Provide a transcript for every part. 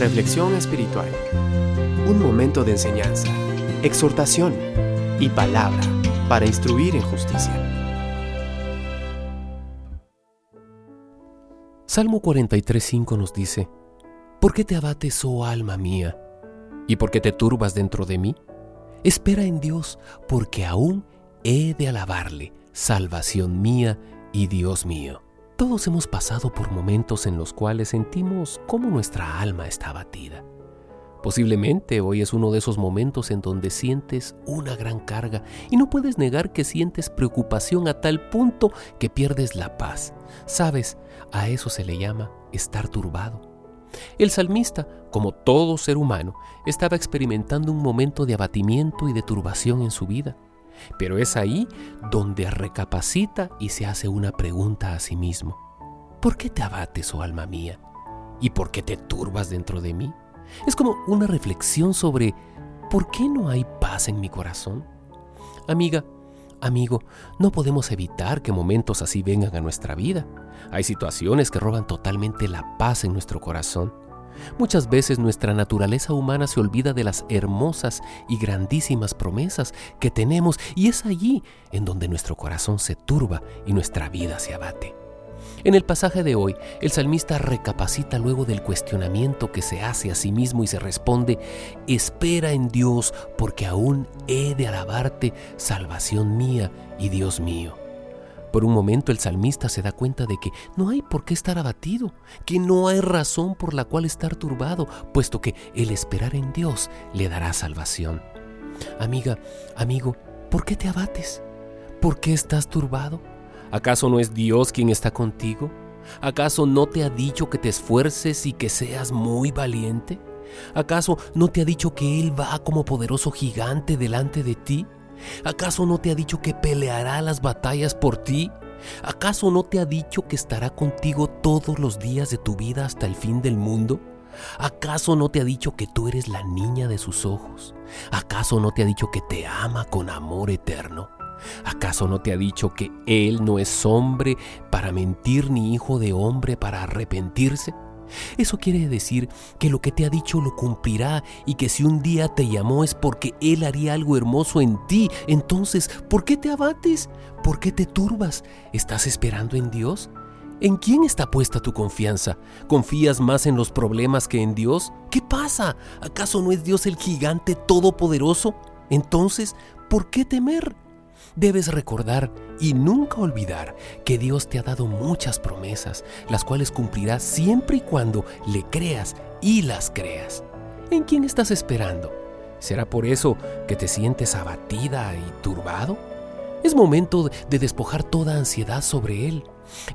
Reflexión espiritual. Un momento de enseñanza, exhortación y palabra para instruir en justicia. Salmo 43.5 nos dice, ¿Por qué te abates, oh alma mía? ¿Y por qué te turbas dentro de mí? Espera en Dios, porque aún he de alabarle, salvación mía y Dios mío. Todos hemos pasado por momentos en los cuales sentimos cómo nuestra alma está abatida. Posiblemente hoy es uno de esos momentos en donde sientes una gran carga y no puedes negar que sientes preocupación a tal punto que pierdes la paz. Sabes, a eso se le llama estar turbado. El salmista, como todo ser humano, estaba experimentando un momento de abatimiento y de turbación en su vida. Pero es ahí donde recapacita y se hace una pregunta a sí mismo. ¿Por qué te abates, oh alma mía? ¿Y por qué te turbas dentro de mí? Es como una reflexión sobre ¿por qué no hay paz en mi corazón? Amiga, amigo, no podemos evitar que momentos así vengan a nuestra vida. Hay situaciones que roban totalmente la paz en nuestro corazón. Muchas veces nuestra naturaleza humana se olvida de las hermosas y grandísimas promesas que tenemos y es allí en donde nuestro corazón se turba y nuestra vida se abate. En el pasaje de hoy, el salmista recapacita luego del cuestionamiento que se hace a sí mismo y se responde, espera en Dios porque aún he de alabarte, salvación mía y Dios mío. Por un momento el salmista se da cuenta de que no hay por qué estar abatido, que no hay razón por la cual estar turbado, puesto que el esperar en Dios le dará salvación. Amiga, amigo, ¿por qué te abates? ¿Por qué estás turbado? ¿Acaso no es Dios quien está contigo? ¿Acaso no te ha dicho que te esfuerces y que seas muy valiente? ¿Acaso no te ha dicho que Él va como poderoso gigante delante de ti? ¿Acaso no te ha dicho que peleará las batallas por ti? ¿Acaso no te ha dicho que estará contigo todos los días de tu vida hasta el fin del mundo? ¿Acaso no te ha dicho que tú eres la niña de sus ojos? ¿Acaso no te ha dicho que te ama con amor eterno? ¿Acaso no te ha dicho que Él no es hombre para mentir ni hijo de hombre para arrepentirse? Eso quiere decir que lo que te ha dicho lo cumplirá y que si un día te llamó es porque Él haría algo hermoso en ti. Entonces, ¿por qué te abates? ¿Por qué te turbas? ¿Estás esperando en Dios? ¿En quién está puesta tu confianza? ¿Confías más en los problemas que en Dios? ¿Qué pasa? ¿Acaso no es Dios el gigante todopoderoso? Entonces, ¿por qué temer? Debes recordar y nunca olvidar que Dios te ha dado muchas promesas, las cuales cumplirás siempre y cuando le creas y las creas. ¿En quién estás esperando? ¿Será por eso que te sientes abatida y turbado? Es momento de despojar toda ansiedad sobre Él.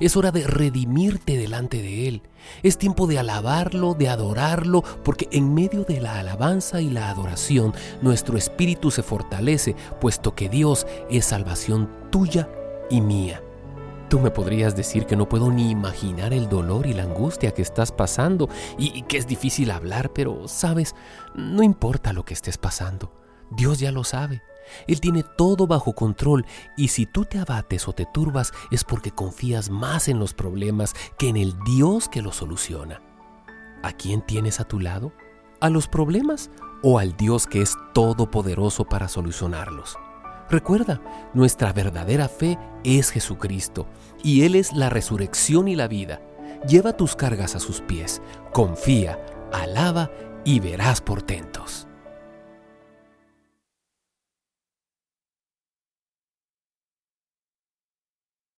Es hora de redimirte delante de Él. Es tiempo de alabarlo, de adorarlo, porque en medio de la alabanza y la adoración nuestro espíritu se fortalece, puesto que Dios es salvación tuya y mía. Tú me podrías decir que no puedo ni imaginar el dolor y la angustia que estás pasando y, que es difícil hablar, pero sabes, no importa lo que estés pasando, Dios ya lo sabe. Él tiene todo bajo control y si tú te abates o te turbas es porque confías más en los problemas que en el Dios que los soluciona. ¿A quién tienes a tu lado? ¿A los problemas o al Dios que es todopoderoso para solucionarlos? Recuerda, nuestra verdadera fe es Jesucristo y Él es la resurrección y la vida. Lleva tus cargas a sus pies, confía, alaba y verás portentos.